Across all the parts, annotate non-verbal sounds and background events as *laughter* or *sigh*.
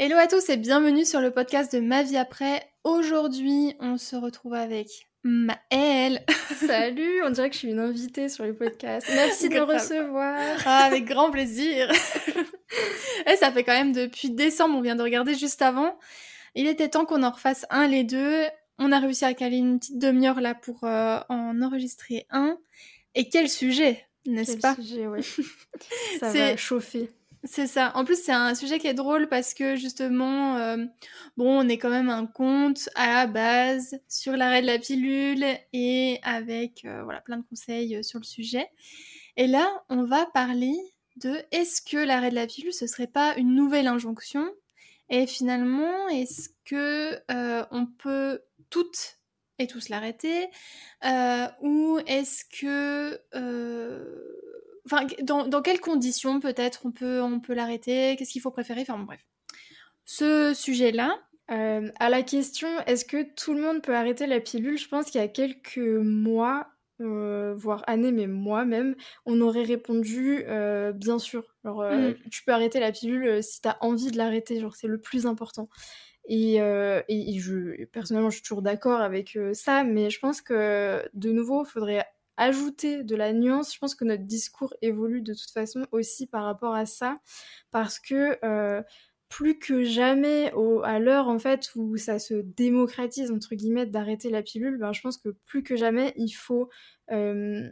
Hello à tous et bienvenue sur le podcast de Ma vie après. Aujourd'hui, on se retrouve avec Maëlle. *laughs* Salut, on dirait que je suis une invitée sur le podcast. *laughs* Merci de me recevoir. Ah, avec grand plaisir. *laughs* et ça fait quand même depuis décembre, on vient de regarder juste avant. Il était temps qu'on en refasse un les deux. On a réussi à caler une petite demi-heure là pour euh, en enregistrer un. Et quel sujet, n'est-ce pas? sujet, oui. Ça va chauffer. C'est ça. En plus, c'est un sujet qui est drôle parce que justement, euh, bon, on est quand même un conte à la base sur l'arrêt de la pilule et avec euh, voilà plein de conseils sur le sujet. Et là, on va parler de est-ce que l'arrêt de la pilule ce serait pas une nouvelle injonction? Et finalement, est-ce que on peut toutes et tous l'arrêter? Euh, Ou est-ce que... Enfin, dans, dans, quelles conditions peut-être on peut, on peut l'arrêter? Qu'est-ce qu'il faut préférer? Enfin bref. Ce sujet-là, euh, à la question, est-ce que tout le monde peut arrêter la pilule? Je pense qu'il y a quelques mois, euh, voire années, mais moi-même, on aurait répondu euh, bien sûr. Euh, mmh. tu peux arrêter la pilule si tu as envie de l'arrêter, genre c'est le plus important. Et, euh, et, je, personnellement, je suis toujours d'accord avec euh, ça, mais je pense que de nouveau, il faudrait ajouter de la nuance. Je pense que notre discours évolue de toute façon aussi par rapport à ça, parce que euh, plus que jamais, à l'heure en fait où ça se démocratise entre guillemets d'arrêter la pilule, ben, je pense que plus que jamais, il faut euh,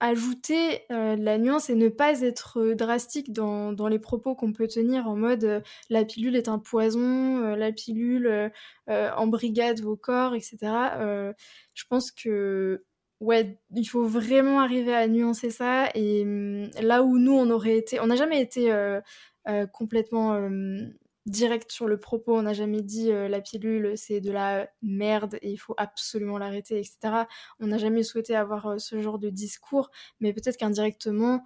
ajouter euh, la nuance et ne pas être euh, drastique dans, les propos qu'on peut tenir en mode la pilule est un poison, la pilule embrigade vos corps, etc. je pense que ouais, il faut vraiment arriver à nuancer ça et hum, là où nous on aurait été, on n'a jamais été complètement direct sur le propos, on n'a jamais dit euh, la pilule c'est de la merde et il faut absolument l'arrêter, etc. On n'a jamais souhaité avoir euh, ce genre de discours, mais peut-être qu'indirectement,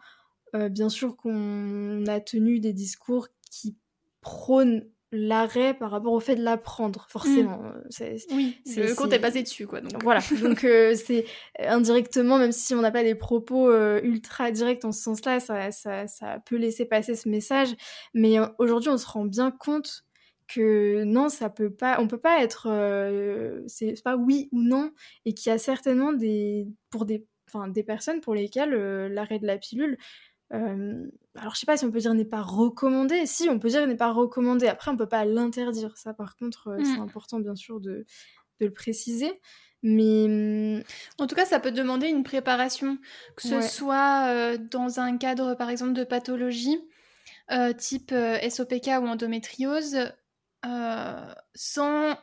euh, bien sûr qu'on a tenu des discours qui prônent l'arrêt par rapport au fait de l'apprendre, forcément. Mmh. oui, le compte est passé dessus, quoi. Donc. Voilà, *laughs* donc euh, c'est indirectement, même si on n'a pas des propos euh, ultra directs en ce sens-là, ça, ça, ça, peut laisser passer ce message. Mais euh, aujourd'hui, on se rend bien compte que non, ça peut pas, on peut pas être, c'est pas oui ou non, et qu'il y a certainement des, pour des, des personnes pour lesquelles l'arrêt de la pilule euh, alors je sais pas si on peut dire n'est pas recommandé. Si, on peut dire n'est pas recommandé. Après, on peut pas l'interdire. Ça, par contre, euh, c'est mm. important bien sûr de, de, le préciser. Mais mm, en tout cas, ça peut demander une préparation, que ce soit euh, dans un cadre, par exemple, de pathologie type SOPK ou endométriose, sans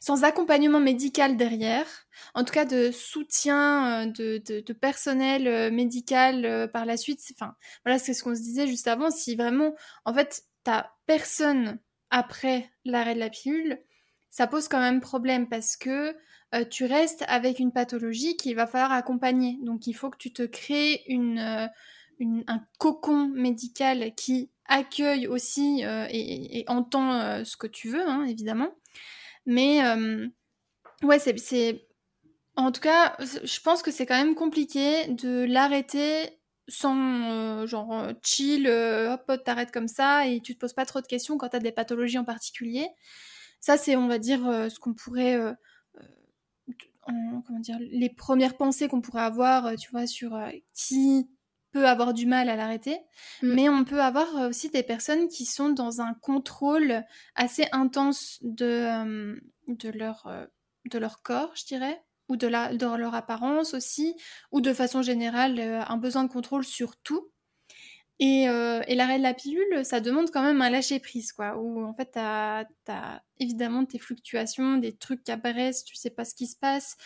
sans accompagnement médical derrière, en tout cas de soutien euh, de, personnel euh, médical euh, par la suite. Enfin, voilà, c'est ce qu'on se disait juste avant. Si vraiment, en fait, t'as personne après l'arrêt de la pilule, ça pose quand même problème parce que tu restes avec une pathologie qu'il va falloir accompagner. Donc, il faut que tu te crées un cocon médical qui accueille aussi et, entend ce que tu veux, hein, évidemment. Mais euh, ouais, c'est. En tout cas, je pense que c'est quand même compliqué de l'arrêter sans euh, genre euh, chill, hop, t'arrêtes comme ça et tu te poses pas trop de questions quand t'as des pathologies en particulier. Ça, c'est, on va dire, ce qu'on pourrait. comment dire, les premières pensées qu'on pourrait avoir, tu vois, sur qui peut avoir du mal à l'arrêter, mm. mais on peut avoir euh, aussi des personnes qui sont dans un contrôle assez intense de, euh, de, leur, euh, de leur corps, je dirais, ou de, la, de leur apparence aussi, ou de façon générale un besoin de contrôle sur tout. Et, et l'arrêt de la pilule, ça demande quand même un lâcher prise, quoi. Où en fait, t'as as évidemment tes fluctuations, des trucs qui apparaissent, tu sais pas ce qui se passe,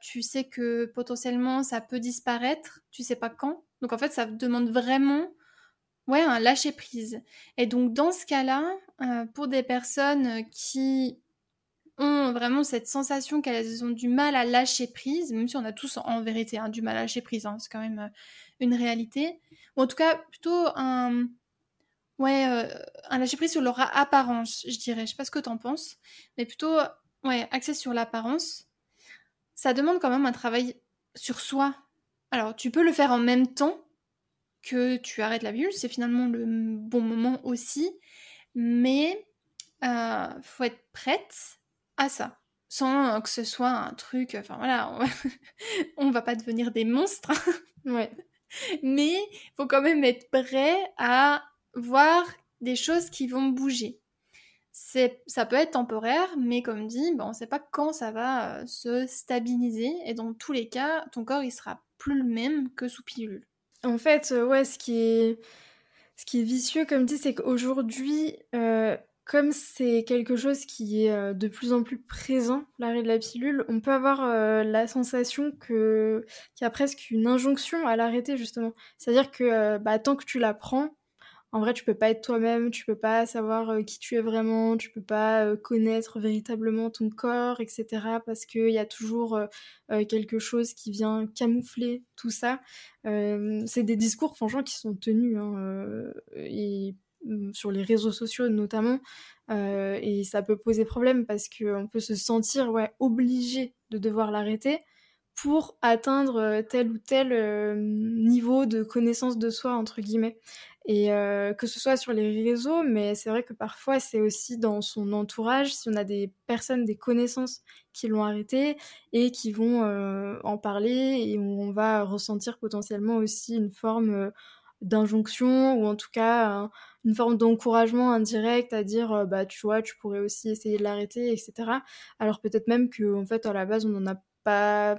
tu sais que potentiellement ça peut disparaître, tu sais pas quand. Donc en fait, ça demande vraiment ouais, un lâcher prise. Et donc dans ce cas-là, euh, pour des personnes qui ont vraiment cette sensation qu'elles ont du mal à lâcher prise, même si on a tous en vérité hein, du mal à lâcher prise, hein, c'est quand même euh, une réalité, ou en tout cas plutôt un, ouais, euh, un lâcher prise sur leur apparence, je dirais. Je sais pas ce que t'en penses, mais plutôt ouais, axé sur l'apparence. Ça demande quand même un travail sur soi alors, tu peux le faire en même temps que tu arrêtes la pilule, c'est finalement le bon moment aussi. mais euh, faut être prête à ça. Sans que ce soit un truc enfin voilà on *laughs* va, va pas devenir des monstres ouais. Mais faut quand même être prêt à voir des choses qui vont bouger ça peut être temporaire mais comme dit ben, on sait pas quand ça va euh, se stabiliser et dans tous les cas ton corps il sera plus le même que sous pilule en fait euh, ouais ce qui est qui est vicieux, comme dit, c'est qu'aujourd'hui, euh, comme c'est quelque chose qui est de plus en plus présent, l'arrêt de la pilule, on peut avoir la sensation que qu'il y a presque une injonction à l'arrêter justement. C'est-à-dire que bah, tant que tu la prends, en vrai, tu peux pas être toi-même, tu peux pas savoir euh, qui tu es vraiment, tu peux pas euh, connaître véritablement ton corps, etc. Parce qu'il y a toujours euh, quelque chose qui vient camoufler tout ça. c'est des discours, franchement, qui sont tenus, hein, mm, sur les réseaux sociaux notamment, et ça peut poser problème parce qu'on peut se sentir obligé de devoir l'arrêter pour atteindre tel ou tel niveau de connaissance de soi, entre guillemets. Et euh, que ce soit sur les réseaux, mais c'est vrai que parfois c'est aussi dans son entourage, si on a des personnes, des connaissances qui l'ont arrêté et qui vont euh, en parler et où on va ressentir potentiellement aussi une forme euh, d'injonction ou en tout cas une forme d'encouragement indirect à dire bah tu vois tu pourrais aussi essayer de l'arrêter etc alors peut-être même que en fait à la base on n'en a pas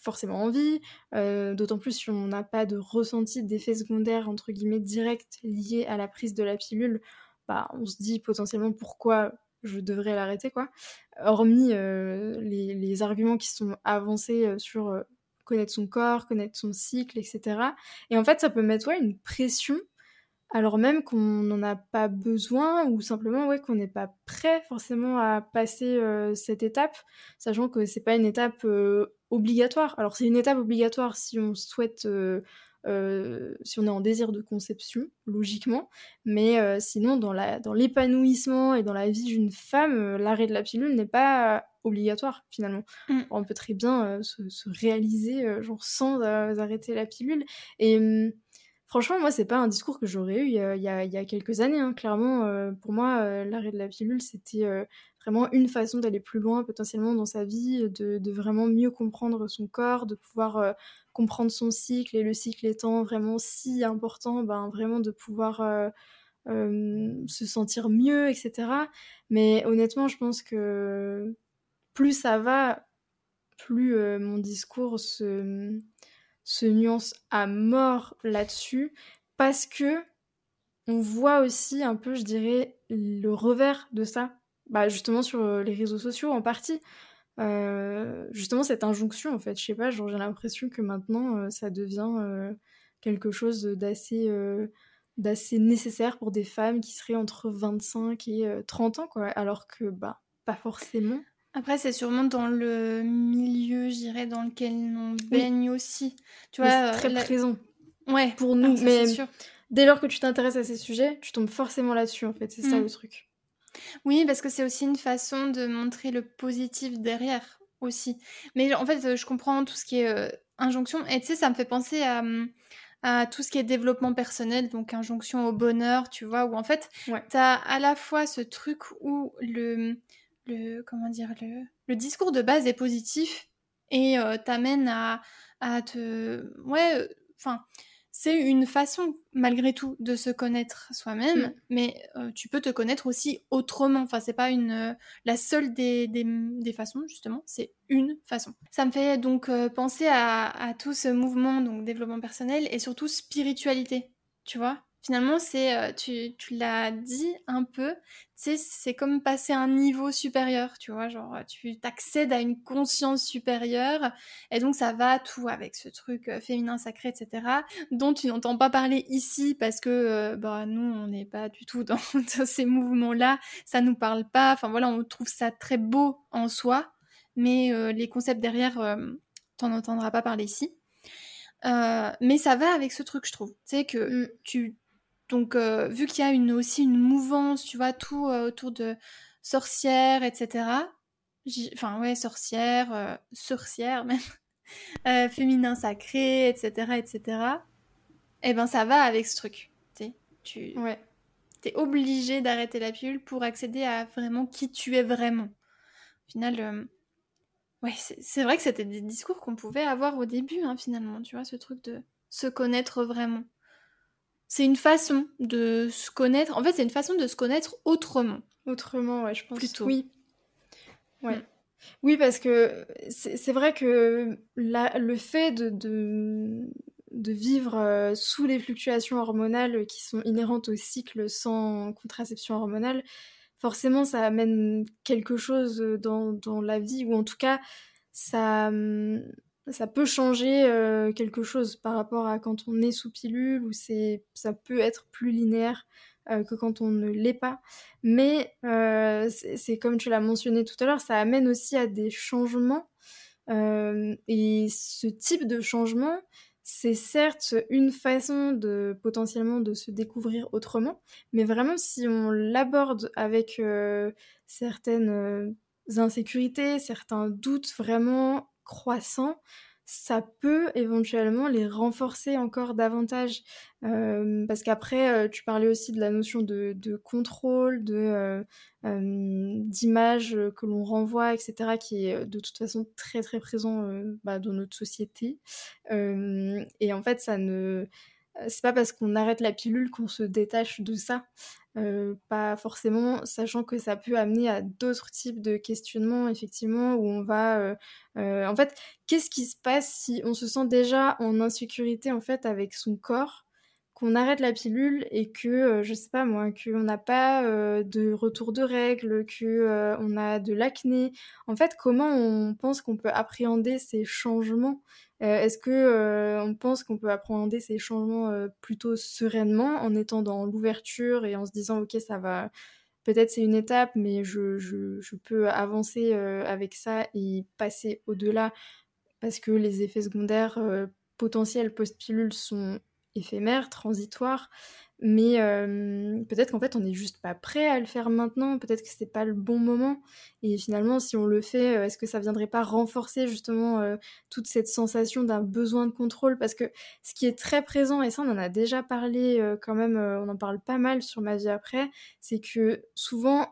forcément envie, euh, d'autant plus si on n'a pas de ressenti d'effet secondaire entre guillemets direct lié à la prise de la pilule, bah on se dit potentiellement pourquoi je devrais l'arrêter quoi. Hormis euh, les, arguments qui sont avancés euh, sur connaître son corps, connaître son cycle, etc. Et en fait ça peut mettre ouais, une pression alors même qu'on n'en a pas besoin ou simplement ouais, qu'on n'est pas prêt forcément à passer cette étape, sachant que c'est pas une étape obligatoire. Alors c'est une étape obligatoire si on souhaite, euh, euh, si on est en désir de conception, logiquement, mais euh, sinon dans l'épanouissement et dans la vie d'une femme, l'arrêt de la pilule n'est pas obligatoire finalement. Mm. On peut très bien se, réaliser genre sans arrêter la pilule et hum, Franchement, moi, c'est pas un discours que j'aurais eu il y, a, quelques années. Hein. Clairement, pour moi, l'arrêt de la pilule, c'était vraiment une façon d'aller plus loin potentiellement dans sa vie, de, vraiment mieux comprendre son corps, de pouvoir euh, comprendre son cycle et le cycle étant vraiment si important, ben vraiment de pouvoir euh, euh, se sentir mieux, etc. Mais honnêtement, je pense que plus ça va, plus mon discours se, se nuance à mort là-dessus, parce que on voit aussi un peu, je dirais, le revers de ça bah, justement sur euh, les réseaux sociaux en partie. Euh, justement cette injonction en fait, je sais pas, j'ai l'impression que maintenant euh, ça devient quelque chose d'assez d'assez nécessaire pour des femmes qui seraient entre 25 et 30 ans quoi, alors que bah pas forcément. Après, c'est sûrement dans le milieu, je dirais, dans lequel on baigne aussi. Tu vois, très présent. Ouais. Pour nous, ah, mais dès lors que tu t'intéresses à ces sujets, tu tombes forcément là-dessus, en fait. C'est ça mm. le truc. Oui, parce que c'est aussi une façon de montrer le positif derrière aussi. Mais en fait, je comprends tout ce qui est euh, injonction. Et tu sais, ça me fait penser à, mmh, à, tout ce qui est développement personnel, donc injonction au bonheur, tu vois, où en fait, tu as à la fois ce truc où le, le comment dire, le, le discours de base est positif et euh, t'amène à, à te... Ouais, euh, enfin c'est une façon, malgré tout, de se connaître soi-même, mm. mais euh, tu peux te connaître aussi autrement. Enfin, c'est pas une, euh, la seule des, des, façons, justement, c'est une façon. Ça me fait donc euh, penser à, à, tout ce mouvement, donc développement personnel et surtout spiritualité, tu vois? Finalement, c'est, euh, tu, tu l'as dit un peu, c'est comme passer à un niveau supérieur, tu vois, genre tu t'accèdes à une conscience supérieure, et donc ça va tout avec ce truc euh, féminin sacré, etc., dont tu n'entends pas parler ici parce que, euh, bah, nous, on n'est pas du tout *laughs* dans, ces mouvements-là, ça nous parle pas, enfin voilà, on trouve ça très beau en soi, mais les concepts derrière, t'en entendras pas parler ici. mais ça va avec ce truc, je trouve. Tu sais que mm. tu donc, euh, vu qu'il y a une, aussi une mouvance, tu vois, tout euh, autour de sorcières, etc. Enfin, ouais, sorcières, euh, sorcières même, *laughs* féminin sacré, etc., etc. Eh ben, ça va avec ce truc, tu sais. Tu... Ouais. T'es obligé d'arrêter la pilule pour accéder à vraiment qui tu es vraiment. Au final, ouais, c'est vrai que c'était des discours qu'on pouvait avoir au début, hein, finalement, tu vois, ce truc de se connaître vraiment. C'est une façon de se connaître. En fait, c'est une façon de se connaître autrement. Autrement, ouais, je pense. Plutôt. Oui. Ouais. Mm. Oui, parce que c'est vrai que le fait de, de, vivre euh, sous les fluctuations hormonales qui sont inhérentes au cycle sans contraception hormonale, forcément, ça amène quelque chose dans, dans la vie, ou en tout cas, ça, hum, ça peut changer euh, quelque chose par rapport à quand on est sous pilule, ou ça peut être plus linéaire. Euh, que quand on ne l'est pas. Mais euh, c'est comme tu l'as mentionné tout à l'heure, ça amène aussi à des changements. Et ce type de changement, c'est certes une façon de potentiellement de se découvrir autrement, mais vraiment si on l'aborde avec certaines insécurités, certains doutes vraiment croissants, ça peut éventuellement les renforcer encore davantage. Euh, parce qu'après, euh, tu parlais aussi de la notion de, contrôle, de euh, d'image que l'on renvoie, etc., qui est de toute façon très très présent bah, dans notre société. et en fait, ça ne c'est pas parce qu'on arrête la pilule qu'on se détache de ça. Euh, pas forcément, sachant que ça peut amener à d'autres types de questionnements, effectivement, où on va... Euh, euh, en fait, qu'est-ce qui se passe si on se sent déjà en insécurité, en fait, avec son corps? Qu'on arrête la pilule et que, je sais pas moi, qu'on n'a pas de retour de règles, qu'on on a de l'acné. En fait, comment on pense qu'on peut appréhender ces changements? Euh, est-ce que euh, on pense qu'on peut appréhender ces changements euh, plutôt sereinement en étant dans l'ouverture et en se disant ok ça va peut-être c'est une étape mais je, je peux avancer avec ça et passer au-delà? Parce que les effets secondaires potentiels post-pilule sont éphémères, transitoires mais peut-être qu'en fait on n'est juste pas prêt à le faire maintenant, peut-être que c'est pas le bon moment. Et finalement, si on le fait, est-ce que ça viendrait pas renforcer justement toute cette sensation d'un besoin de contrôle? Parce que ce qui est très présent, et ça on en a déjà parlé quand même, on en parle pas mal sur ma vie après, c'est que souvent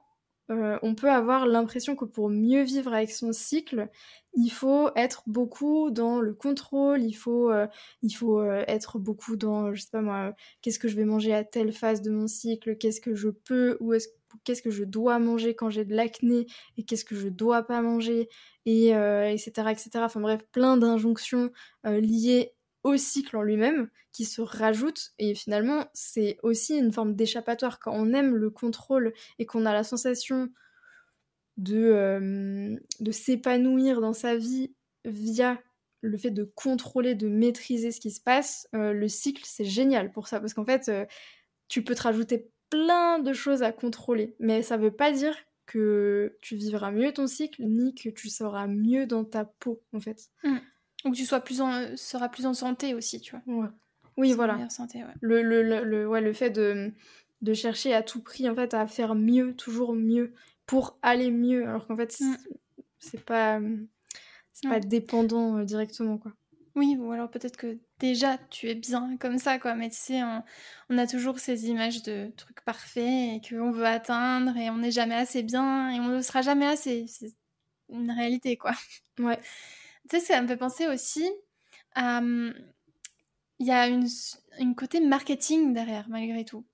on peut avoir l'impression que pour mieux vivre avec son cycle, il faut être beaucoup dans le contrôle, il faut, euh, il faut euh, être beaucoup dans, je sais pas moi, qu'est-ce que je vais manger à telle phase de mon cycle, qu'est-ce que je peux ou qu'est-ce que je dois manger quand j'ai de l'acné et qu'est-ce que je dois pas manger, et etc., euh, etc. Enfin bref, plein d'injonctions liées au cycle en lui-même qui se rajoutent et finalement c'est aussi une forme d'échappatoire quand on aime le contrôle et qu'on a la sensation de, euh, de s'épanouir dans sa vie via le fait de contrôler, de maîtriser ce qui se passe, euh, le cycle, c'est génial pour ça. Parce qu'en fait, euh, tu peux te rajouter plein de choses à contrôler. Mais ça veut pas dire que tu vivras mieux ton cycle, ni que tu seras mieux dans ta peau, en fait. Mmh. Ou que tu sois plus en, seras plus en santé aussi, tu vois. Oui, voilà. Santé, Le, le, le, ouais, le fait de, de chercher à tout prix, en fait, à faire mieux, toujours mieux, pour aller mieux, alors qu'en fait, mm. c'est pas, c'est pas dépendant euh, directement, quoi. Oui, ou alors peut-être que déjà tu es bien comme ça, quoi. Mais tu sais, on, a toujours ces images de trucs parfaits et qu'on veut atteindre et on n'est jamais assez bien et on ne sera jamais assez. C'est une réalité, quoi. Ouais. Tu sais, ça me fait penser aussi à. Il y a une, une côté marketing derrière, malgré tout.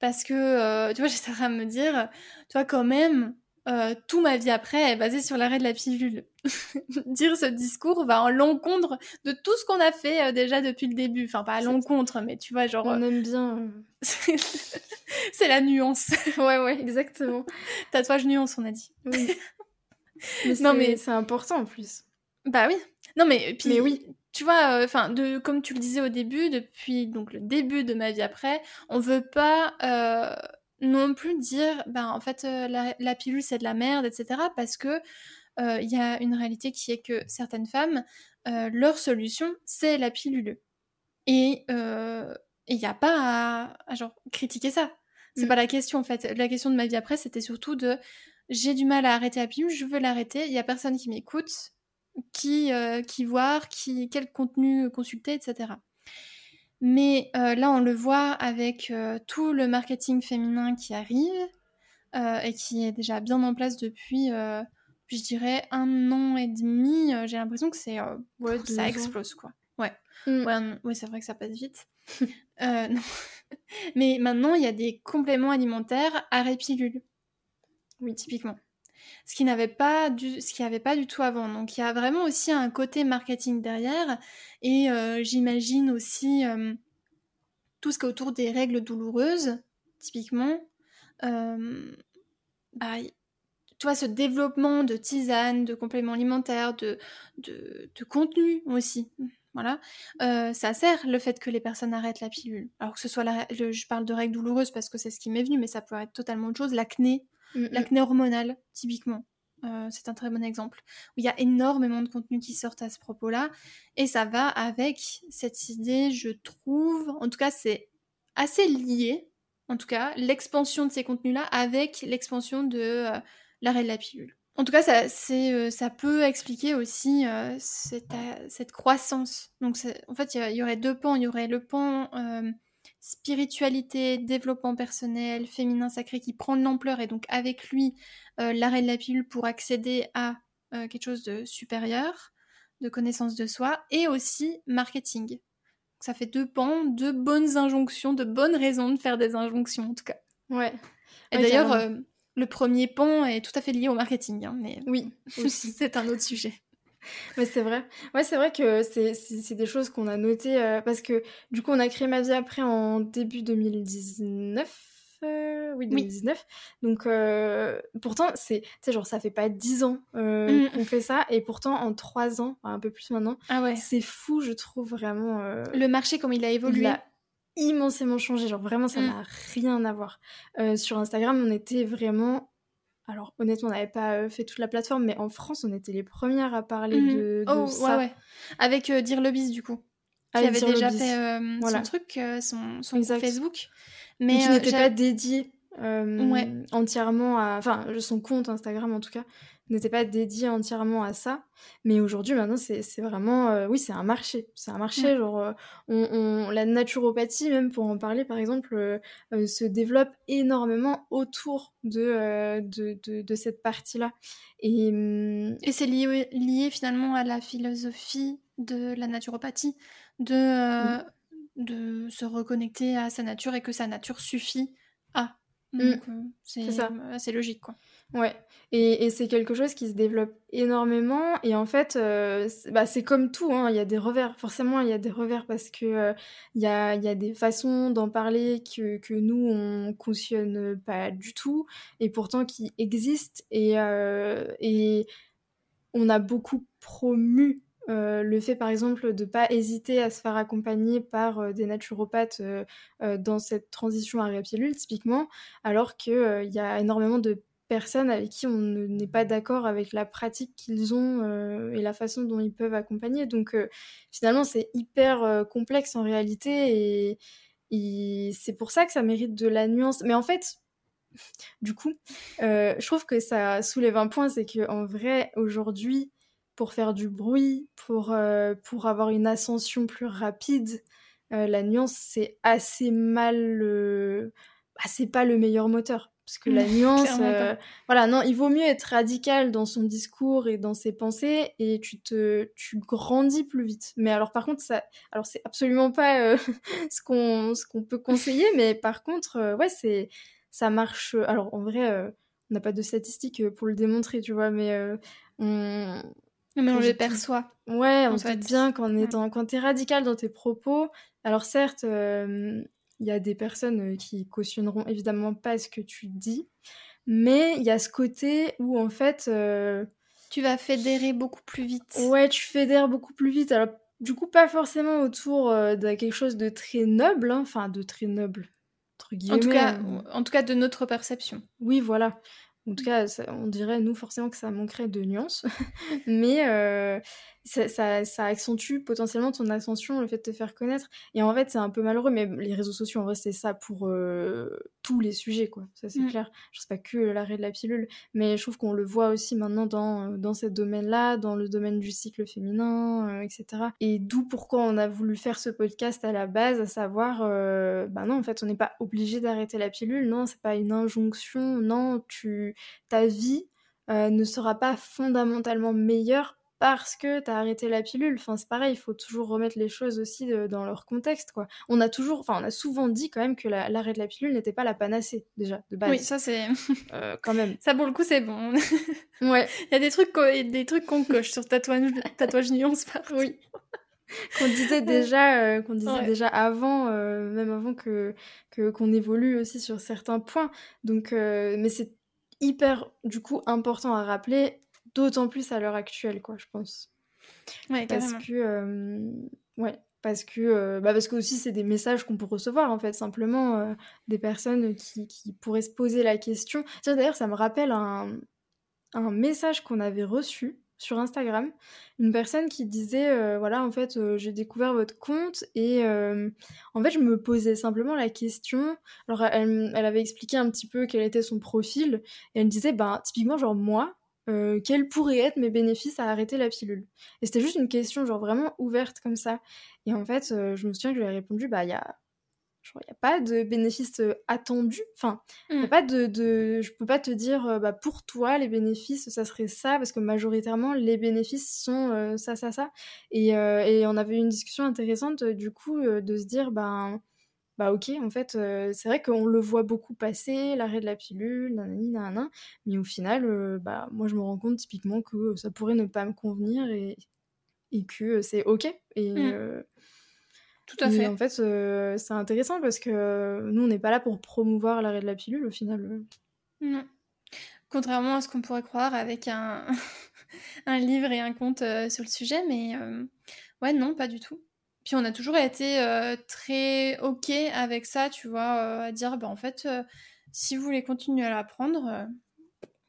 Parce que, euh, tu vois, *laughs* j'essaierai à me dire, tu vois, quand même, euh, toute ma vie après est basée sur l'arrêt de la pilule. *laughs* dire ce discours va en l'encontre de tout ce qu'on a fait euh, déjà depuis le début. Enfin, pas à l'encontre, mais tu vois, genre. On aime bien. *laughs* c'est la nuance. ouais, ouais, exactement. Tatouage nuance, on a dit. Oui. non, mais c'est important en plus. Bah oui. Non, mais puis. Mais oui tu vois, euh, enfin, de comme tu le disais au début, depuis donc le début de ma vie après, on veut pas euh, non plus dire, ben en fait, euh, la, pilule c'est de la merde, etc. Parce que il y a une réalité qui est que certaines femmes, leur solution c'est la pilule. Et il n'y a pas à, genre critiquer ça. C'est mm. pas la question en fait. La question de ma vie après, c'était surtout de j'ai du mal à arrêter la pilule, je veux l'arrêter, il y a personne qui m'écoute, qui, euh, qui voir, qui, quel contenu consulter, etc. Mais là, on le voit avec tout le marketing féminin qui arrive et qui est déjà bien en place depuis, je dirais, un an et demi. J'ai l'impression que c'est ouais, ça explose, quoi. Ouais, mmh. ouais, c'est vrai que ça passe vite. *laughs* non. *laughs* Mais maintenant, il y a des compléments alimentaires à pilule. Oui, typiquement. Ce qui n'avait pas du, ce qui avait pas du tout avant. Donc il y a vraiment aussi un côté marketing derrière. Et euh, j'imagine aussi euh, tout ce qui est autour des règles douloureuses, typiquement. Euh, bah, tu vois, ce développement de tisanes, de compléments alimentaires, de, de, de contenu aussi. Voilà. ça sert le fait que les personnes arrêtent la pilule. Alors que ce soit je parle de règles douloureuses parce que c'est ce qui m'est venu, mais ça peut être totalement autre chose. L'acné, Mm, mm. L'acné hormonal, typiquement. Euh, c'est un très bon exemple. Où il y a énormément de contenu qui sortent à ce propos-là. Et ça va avec cette idée, je trouve, en tout cas, c'est assez lié, en tout cas, l'expansion de ces contenus-là avec l'expansion de euh, l'arrêt de la pilule. En tout cas, ça, euh, ça peut expliquer aussi cette, croissance. Donc, en fait, il y, aurait deux pans. Il y aurait le pan spiritualité, développement personnel, féminin sacré qui prend de l'ampleur et donc avec lui euh, l'arrêt de la pilule pour accéder à euh, quelque chose de supérieur, de connaissance de soi, et aussi marketing. Ça fait deux pans, deux bonnes injonctions, de bonnes raisons de faire des injonctions en tout cas. Ouais. Et d'ailleurs, euh, le premier pan est tout à fait lié au marketing, hein, mais oui, *laughs* c'est un autre sujet. *laughs* Ouais, c'est vrai. Ouais, c'est vrai que c'est des choses qu'on a notées euh, parce que du coup, on a créé ma vie après en début 2019. Euh, oui, 2019. Donc, euh, pourtant, c'est, tu sais, genre, ça fait pas 10 ans mmh. qu'on fait ça, et pourtant, en 3 ans, un peu plus maintenant, ah ouais. c'est fou, je trouve vraiment. Le marché, comme il a évolué? Il a immensément changé, genre, vraiment, ça mmh. n'a rien à voir. sur Instagram, on était vraiment alors honnêtement, on n'avait pas euh, fait toute la plateforme, mais en France, on était les premières à parler mmh. de, oh, ça. Ouais, ouais. Avec euh, Dire le bis, du coup. Qui avait déjà fait euh, son truc, son, son Facebook. Mais qui n'était pas dédié entièrement à... Enfin, son compte Instagram en tout cas, n'était pas dédié entièrement à ça. Mais aujourd'hui, maintenant, c'est vraiment... Euh, oui, c'est un marché. C'est un marché, genre... Euh, on, la naturopathie, même pour en parler, par exemple, euh, se développe énormément autour de, de, de, cette partie-là. Et, hum, Et c'est lié, lié finalement à la philosophie de la naturopathie, de, de se reconnecter à sa nature et que sa nature suffit à. Mmh. Donc, c'est assez logique, quoi. Ouais, et, c'est quelque chose qui se développe énormément. Et en fait, euh, bah, c'est comme tout, hein, il y a des revers. Forcément, il y a des revers parce que euh, il y, a, y, a, des façons d'en parler que, que, nous, on cautionne pas du tout, et pourtant qui existent. Et, euh, et on a beaucoup promu le fait par exemple de ne pas hésiter à se faire accompagner par des naturopathes dans cette transition à pilule typiquement, alors qu'il y a énormément de personnes avec qui on n'est pas d'accord avec la pratique qu'ils ont euh, et la façon dont ils peuvent accompagner. Donc euh, finalement, c'est hyper euh, complexe en réalité et, c'est pour ça que ça mérite de la nuance. Mais en fait, du coup, je trouve que ça soulève un point, c'est qu'en vrai, aujourd'hui, pour faire du bruit, pour, pour avoir une ascension plus rapide, la nuance, c'est assez mal... Bah, c'est pas le meilleur moteur parce que la *laughs* nuance, euh, voilà, non, il vaut mieux être radical dans son discours et dans ses pensées et tu te, tu grandis plus vite. Mais alors, par contre, ça, alors c'est absolument pas euh, *laughs* ce qu'on, ce qu'on peut conseiller, mais par contre, euh, ouais, c'est, ça marche. Alors, en vrai, on n'a pas de statistiques pour le démontrer, tu vois, mais on. Mais on le perçoit. Ouais, on se bien qu'en étant, quand t'es radical dans tes propos, alors certes, il y a des personnes euh, qui cautionneront évidemment pas ce que tu dis, mais il y a ce côté où en fait... Euh, tu vas fédérer beaucoup plus vite. Ouais, tu fédères beaucoup plus vite. Alors, du coup, pas forcément autour euh, de quelque chose de très noble, hein, enfin de très noble, entre guillemets. En tout, cas, en tout cas, de notre perception. Oui, voilà. En tout cas, on dirait, nous, forcément, que ça manquerait de nuances. *laughs* mais, ça, ça, accentue potentiellement ton ascension, le fait de te faire connaître. Et en fait, c'est un peu malheureux, mais les réseaux sociaux, en vrai, c'est ça pour euh, tous les sujets, quoi. Ça, c'est mm. clair. Je sais pas que l'arrêt de la pilule, mais je trouve qu'on le voit aussi maintenant dans, dans ce domaine-là, dans le domaine du cycle féminin, euh, etc. Et d'où pourquoi on a voulu faire ce podcast à la base, à savoir, euh, bah non, en fait, on n'est pas obligé d'arrêter la pilule, non, c'est pas une injonction, non, tu, ta vie ne sera pas fondamentalement meilleure parce que t'as arrêté la pilule. Enfin, c'est pareil, il faut toujours remettre les choses aussi dans leur contexte, quoi. On a toujours, enfin, on a souvent dit quand même que l'arrêt de la pilule n'était pas la panacée, déjà, de base. Oui, ça c'est... *laughs* Euh, quand même. Ça, pour le coup, c'est bon. *laughs* ouais. Il y a des trucs, des trucs qu'on coche sur tatouage, tatouage nuance, *laughs* par Oui. qu'on disait déjà, euh, qu'on disait déjà avant, euh, même avant que qu'on évolue aussi sur certains points. Donc, mais c'est hyper du coup important à rappeler d'autant plus à l'heure actuelle, quoi, je pense. Ouais, parce que, euh, ouais, parce que, euh, bah parce que aussi c'est des messages qu'on peut recevoir en fait, simplement euh, des personnes qui, qui, pourraient se poser la question. D'ailleurs, ça me rappelle un, un message qu'on avait reçu sur Instagram, une personne qui disait voilà en fait j'ai découvert votre compte et en fait je me posais simplement la question alors elle, elle, avait expliqué un petit peu quel était son profil et elle me disait ben typiquement genre moi euh, quels pourraient être mes bénéfices à arrêter la pilule Et c'était juste une question, genre vraiment ouverte comme ça. Et en fait, euh, je me souviens que je lui ai répondu, bah, il y a. il n'y a pas de bénéfices euh, attendus. Enfin, il a mm. pas de, de, Je peux pas te dire, bah, pour toi, les bénéfices, ça serait ça, parce que majoritairement, les bénéfices sont ça, ça, ça. Et, et, on avait eu une discussion intéressante, du coup, de se dire, ben bah ok, en fait, euh, c'est vrai qu'on le voit beaucoup passer, l'arrêt de la pilule, nanani, nanana, mais au final, euh, bah moi je me rends compte typiquement que ça pourrait ne pas me convenir et, et que c'est ok. Et, mmh. euh, Tout à fait. en fait, c'est intéressant parce que nous, on n'est pas là pour promouvoir l'arrêt de la pilule au final. Non. Contrairement à ce qu'on pourrait croire avec un, *laughs* un livre et un conte sur le sujet, mais ouais, non, pas du tout. Puis on a toujours été euh, très ok avec ça, tu vois, euh, à dire, bah, en fait, euh, si vous voulez continuer à l'apprendre,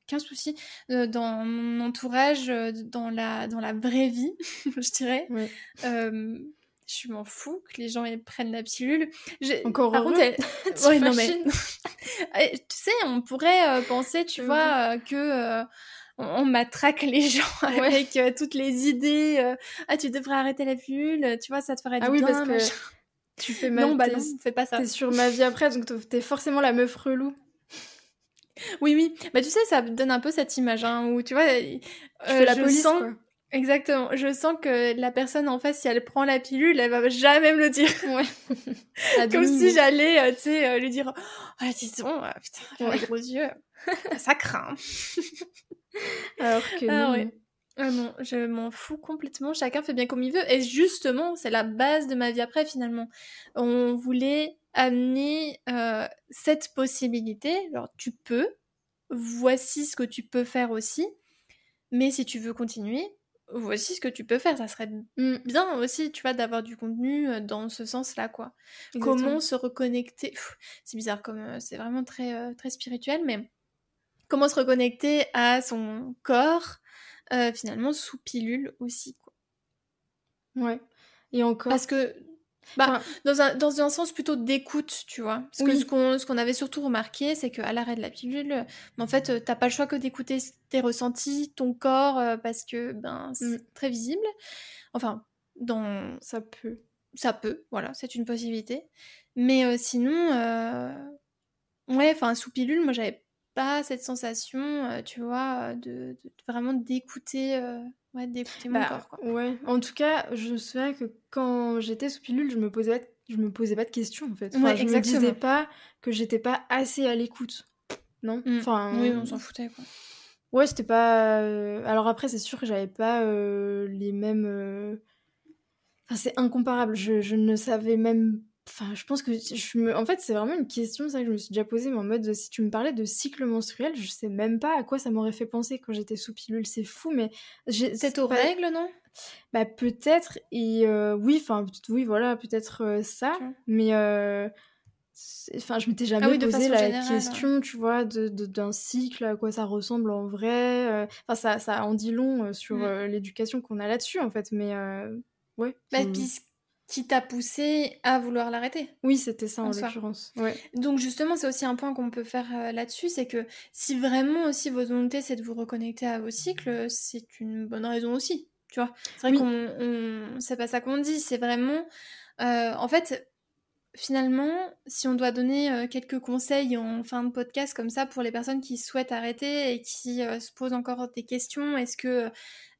aucun souci. dans mon entourage, dans, la, dans la vraie vie, *laughs* je dirais, je m'en fous que les gens prennent la pilule. Encore Par contre, *laughs* *laughs* non, mais... tu sais, on pourrait penser, tu vois, que on, matraque les *laughs* gens avec euh, toutes les idées. Euh, ah, tu devrais arrêter la pilule, tu vois, ça te ferait du ah oui, bien. Parce que *laughs* tu fais mal. Non, bah non, fais pas ça. T'es sur ma vie après, donc t'es forcément la meuf relou. Oui, oui. Bah, tu sais, ça donne un peu cette image, hein, où tu vois, euh, fais la police, sens... Exactement. Je sens que la personne en face, si elle prend la pilule, elle va jamais me le dire. Ouais. *laughs* Comme si j'allais, tu sais, lui dire, ah, disons, putain, les gros yeux, ça craint. *laughs* Alors que ah, ah non, je m'en fous complètement. Chacun fait bien comme il veut. Et justement, c'est la base de ma vie après, finalement. On voulait amener euh, cette possibilité. Alors, tu peux. Voici ce que tu peux faire aussi. Mais si tu veux continuer, voici ce que tu peux faire. Ça serait bien aussi, tu vois, d'avoir du contenu euh, dans ce sens-là, quoi. Comment se reconnecter? C'est bizarre, comme euh, c'est vraiment très, très spirituel, mais comment se reconnecter à son corps, euh, finalement, sous pilule aussi. Quoi. Ouais. Et encore. Parce que. Bah, dans, un, dans un sens plutôt d'écoute, tu vois. Parce que ce qu'on, avait surtout remarqué, c'est qu'à l'arrêt de la pilule, en fait, euh, t'as pas le choix que d'écouter tes ressentis, ton corps, euh, parce que ben, c'est mm. très visible. Enfin, dans. Ça peut. Ça peut, voilà, c'est une possibilité. Mais sinon, ouais, enfin, sous pilule, moi, j'avais pas cette sensation, euh, tu vois, euh, de, vraiment d'écouter euh, ouais, d'écouter mon bah, corps. Ouais, en tout cas, je me souviens que quand j'étais sous pilule, je me posais je me posais pas de questions en fait. je me disais pas que j'étais pas assez à l'écoute. Non? Mmh. Enfin oui, on s'en foutait quoi. Ouais, c'était pas alors après c'est sûr que j'avais pas les mêmes Enfin, c'est incomparable, je, je ne savais même Enfin, je pense que je me... En fait, c'est vraiment une question, ça, que je me suis déjà posée, mais en mode, si tu me parlais de cycle menstruel, je sais même pas à quoi ça m'aurait fait penser quand j'étais sous pilule, c'est fou, mais... C'est aux règles, non? Bah, peut-être, et euh, oui, enfin, oui, voilà, peut-être euh, ça, mais... Euh, Enfin, je m'étais jamais ah posé la question, tu vois, d'un de, d'un cycle, à quoi ça ressemble en vrai. Enfin, ça, ça en dit long sur mmh. l'éducation qu'on a là-dessus, en fait. Mais ouais. Bah, qui t'a poussé à vouloir l'arrêter. Oui, c'était ça en, l'occurrence. Donc justement, c'est aussi un point qu'on peut faire euh, là-dessus, c'est que si vraiment aussi votre volonté c'est de vous reconnecter à vos cycles, c'est une bonne raison aussi. Tu vois, c'est vrai qu'on, c'est pas ça qu'on dit, c'est vraiment, euh, en fait, finalement, si on doit donner euh, quelques conseils en fin de podcast comme ça pour les personnes qui souhaitent arrêter et qui euh, se posent encore des questions, est-ce que euh,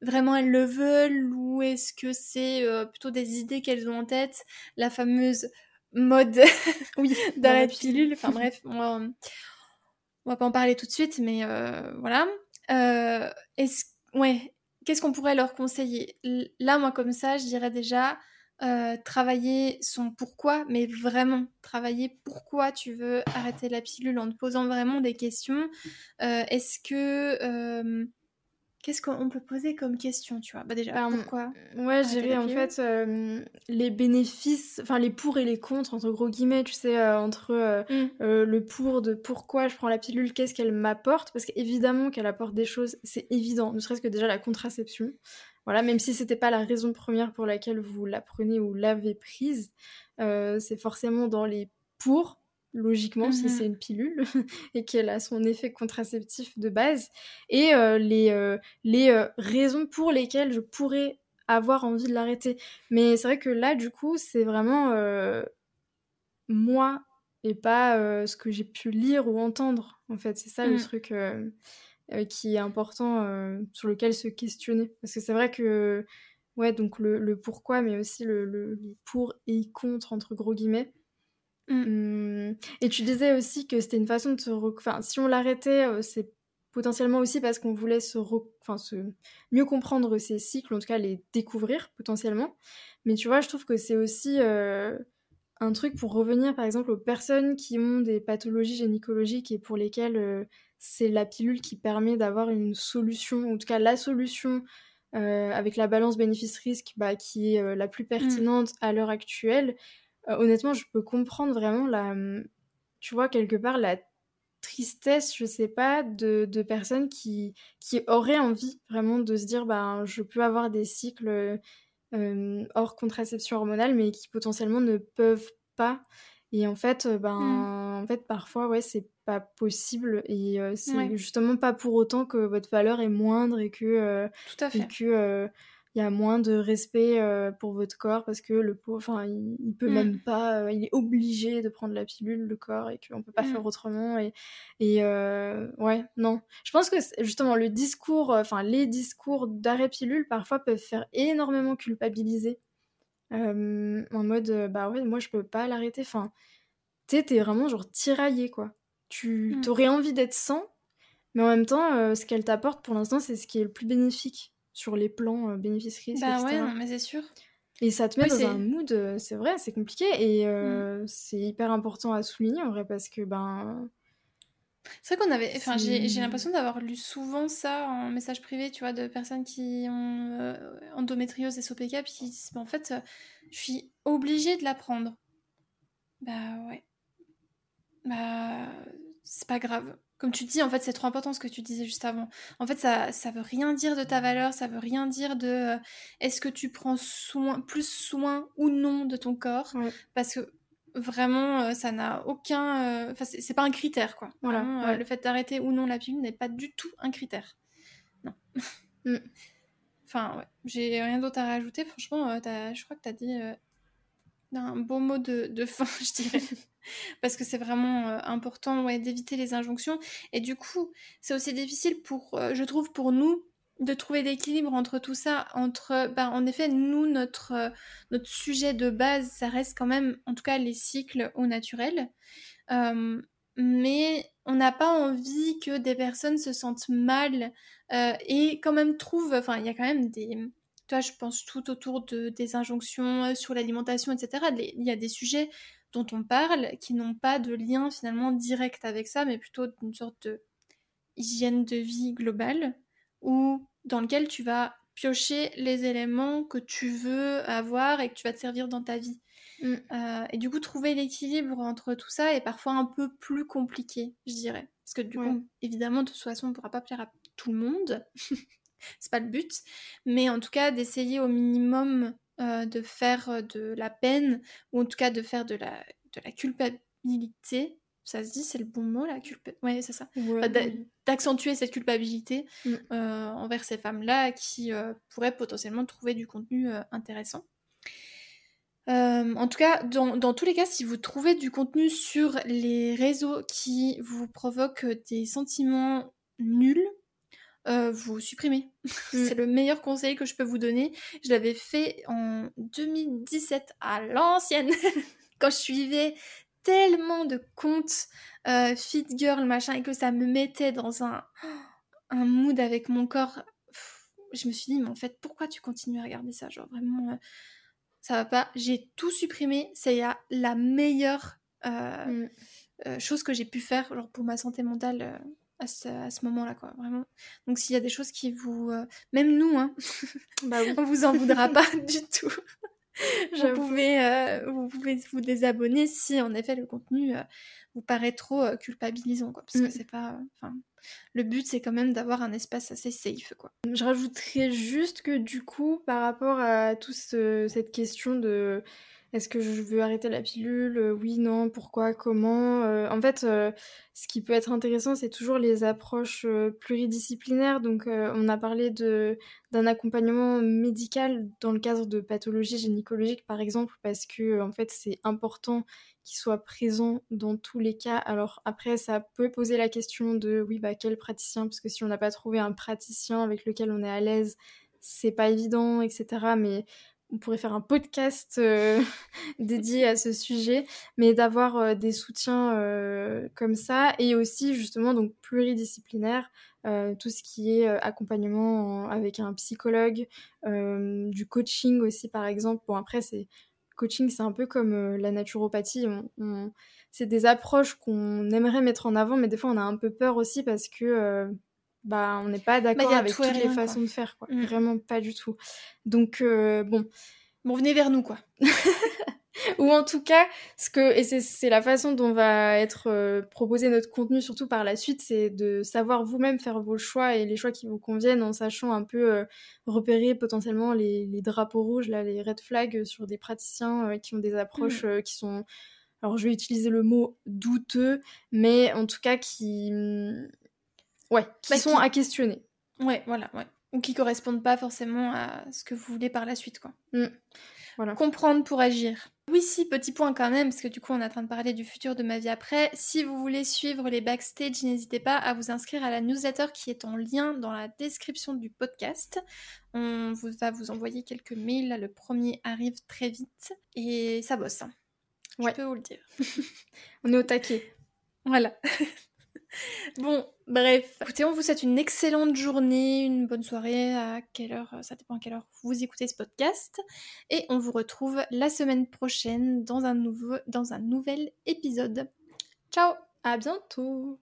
vraiment elles le veulent ou est-ce que c'est plutôt des idées qu'elles ont en tête, la fameuse mode *laughs* oui, *laughs* d'arrêt pilule, enfin bref, *laughs* on va, va pas en parler tout de suite, mais voilà. est-ce, ouais, qu'est-ce qu'on pourrait leur conseiller? Là, moi comme ça, je dirais déjà euh, travailler son pourquoi, mais vraiment travailler pourquoi tu veux arrêter la pilule en te posant vraiment des questions. Euh, est-ce que euh, qu'est-ce qu'on peut poser comme question, tu vois? Bah déjà ben, pourquoi Ouais, je dirais en fait les bénéfices, enfin les pour et les contre entre gros guillemets, tu sais, entre mmh. le pour de pourquoi je prends la pilule, qu'est-ce qu'elle m'apporte, parce qu'évidemment qu'elle apporte des choses, c'est évident, ne serait-ce que déjà la contraception. Voilà, même si c'était pas la raison première pour laquelle vous la prenez ou l'avez prise, euh, c'est forcément dans les pour, logiquement, si mhm. c'est une pilule *laughs* et qu'elle a son effet contraceptif de base, et euh, les, euh, les raisons pour lesquelles je pourrais avoir envie de l'arrêter. Mais c'est vrai que là, du coup, c'est vraiment moi et pas ce que j'ai pu lire ou entendre. En fait, c'est ça le mm. truc. Euh, qui est important euh, sur lequel se questionner. Parce que c'est vrai que, ouais, donc le, pourquoi, mais aussi le, le, pour et contre, entre gros guillemets. Mm. Hum, et tu disais aussi que c'était une façon de se... Enfin, si on l'arrêtait, euh, c'est potentiellement aussi parce qu'on voulait se, enfin, se mieux comprendre ces cycles, en tout cas les découvrir potentiellement. Mais tu vois, je trouve que c'est aussi un truc pour revenir par exemple aux personnes qui ont des pathologies gynécologiques et pour lesquelles c'est la pilule qui permet d'avoir une solution, en tout cas la solution euh, avec la balance bénéfice-risque bah, qui est euh, la plus mm. pertinente à l'heure actuelle. Euh, honnêtement, je peux comprendre vraiment la, tu vois, quelque part la tristesse, je sais pas, de, de personnes qui, qui auraient envie vraiment de se dire, bah, je peux avoir des cycles hors contraception hormonale, mais qui potentiellement ne peuvent pas. Et en fait, ben, mm. En fait parfois, ouais, c'est pas possible et c'est justement pas pour autant que votre valeur est moindre et que Tout à fait. que il y a moins de respect pour votre corps parce que le enfin il, peut mmh. même pas il est obligé de prendre la pilule le corps et qu'on peut pas faire mmh. autrement et et ouais non je pense que justement le discours enfin les discours d'arrêt pilule parfois peuvent faire énormément culpabiliser en mode bah ouais moi je peux pas l'arrêter enfin tu t'es vraiment genre tiraillé quoi tu mmh. aurais envie d'être sans, mais en même temps, euh, ce qu'elle t'apporte pour l'instant, c'est ce qui est le plus bénéfique sur les plans euh, bénéfices-risques. Bah ouais, non, mais c'est sûr. Et ça te met dans un mood, euh, c'est vrai, c'est compliqué et mmh. c'est hyper important à souligner en vrai parce que ben. C'est vrai qu'on avait. Enfin, j'ai l'impression d'avoir lu souvent ça en message privé, tu vois, de personnes qui ont endométriose et SOPK, puis qui disent, en fait, je suis obligée de la prendre. Bah ouais bah, c'est pas grave. Comme tu dis, en fait, c'est trop important ce que tu disais juste avant. En fait, ça, ça veut rien dire de ta valeur, ça veut rien dire de euh, est-ce que tu prends soin, plus soin ou non de ton corps. Parce que vraiment, euh, ça n'a aucun. Euh, enfin, c'est pas un critère, quoi. Voilà. le fait d'arrêter ou non la pilule n'est pas du tout un critère. Non. Mm. *laughs* Enfin, ouais. J'ai rien d'autre à rajouter. Franchement, je crois que tu as dit un beau mot de, fin, *laughs* je dirais. Parce que c'est vraiment euh, important ouais, d'éviter les injonctions. Et du coup, c'est aussi difficile pour, euh, je trouve, pour nous de trouver l'équilibre entre tout ça, entre, ben, en effet, nous, notre, euh, notre sujet de base, ça reste quand même, en tout cas, les cycles au naturel. mais on n'a pas envie que des personnes se sentent mal et quand même trouvent, enfin, il y a quand même des, toi, je pense tout autour de, des injonctions euh, sur l'alimentation, etc. Il y a des sujets dont on parle qui n'ont pas de lien finalement direct avec ça, mais plutôt d'une sorte de hygiène de vie globale, ou dans lequel tu vas piocher les éléments que tu veux avoir et que tu vas te servir dans ta vie. Mm. Euh, et du coup, trouver l'équilibre entre tout ça est parfois un peu plus compliqué, je dirais. Parce que du coup, évidemment, de toute façon, on ne pourra pas plaire à tout le monde. *laughs* c'est pas le but. Mais en tout cas, d'essayer au minimum euh, de faire de la peine, ou en tout cas de faire de la, de la culpabilité. Ça se dit, c'est le bon mot, la culpabilité. Ouais, c'est ça. D'accentuer cette culpabilité mm. euh, envers ces femmes-là qui pourraient potentiellement trouver du contenu intéressant. Euh, en tout cas, dans, tous les cas, si vous trouvez du contenu sur les réseaux qui vous provoque des sentiments nuls, euh, vous supprimez. *laughs* C'est mm. le meilleur conseil que je peux vous donner. Je l'avais fait en 2017 à l'ancienne, *laughs* quand je suivais tellement de comptes euh, fit girl machin et que ça me mettait dans un, *gasps* un mood avec mon corps. Je me suis dit, mais en fait, pourquoi tu continues à regarder ça? Genre vraiment ça va pas. J'ai tout supprimé. C'est la meilleure euh, mm. euh, chose que j'ai pu faire pour ma santé mentale euh, à ce, moment-là, quoi. Vraiment. Donc s'il y a des choses qui vous, même nous, hein, *laughs* bah *laughs* on vous en voudra pas *laughs* du tout. vous pouvez, vous pouvez vous désabonner si en effet le contenu vous paraît trop culpabilisant, quoi. Parce que mm. c'est pas, le but c'est quand même d'avoir un espace assez safe quoi. Je rajouterais juste que du coup par rapport à toute cette question de est-ce que je veux arrêter la pilule? Oui, non, pourquoi, comment? Euh, En fait, euh, ce qui peut être intéressant, c'est toujours les approches euh, pluridisciplinaires. Donc, on a parlé d'un accompagnement médical dans le cadre de pathologies gynécologiques, par exemple, parce que en fait, c'est important qu'il soit présent dans tous les cas. Alors après, ça peut poser la question de oui, bah quel praticien? Parce que si on n'a pas trouvé un praticien avec lequel on est à l'aise, c'est pas évident, etc. Mais on pourrait faire un podcast euh, *laughs* dédié à ce sujet, mais d'avoir euh, des soutiens euh, comme ça et aussi justement donc pluridisciplinaire, tout ce qui est accompagnement avec un psychologue, du coaching aussi par exemple. Bon après c'est coaching, c'est un peu comme la naturopathie. C'est des approches qu'on aimerait mettre en avant, mais des fois on a un peu peur aussi parce que bah, on n'est pas bah, d'accord avec toutes les façons de faire. Quoi. Mm. Vraiment pas du tout. Donc euh, bon. Bon, venez vers nous quoi. *laughs* ou en tout cas, ce que, et c'est la façon dont va être euh, proposé notre contenu, surtout par la suite, c'est de savoir vous-même faire vos choix et les choix qui vous conviennent en sachant un peu euh, repérer potentiellement les, drapeaux rouges, là, les red flags sur des praticiens qui ont des approches mmh. qui sont, alors je vais utiliser le mot douteux, mais en tout cas qui, ouais, qui bah, sont à questionner. Ouais, voilà, ouais. Ou qui correspondent pas forcément à ce que vous voulez par la suite, quoi. Mmh. Voilà. Comprendre pour agir. Oui, si, petit point quand même, parce que du coup, on est en train de parler du futur de ma vie après. Si vous voulez suivre les backstage, n'hésitez pas à vous inscrire à la newsletter qui est en lien dans la description du podcast. On vous, va vous envoyer quelques mails. le premier arrive très vite et ça bosse. Hein. Je peux vous le dire. *laughs* on est au taquet. Voilà. *laughs* bon, bref. Écoutez, on vous souhaite une excellente journée, une bonne soirée, à quelle heure, ça dépend à quelle heure vous écoutez ce podcast. Et on vous retrouve la semaine prochaine dans un, nouveau, dans un nouvel épisode. Ciao À bientôt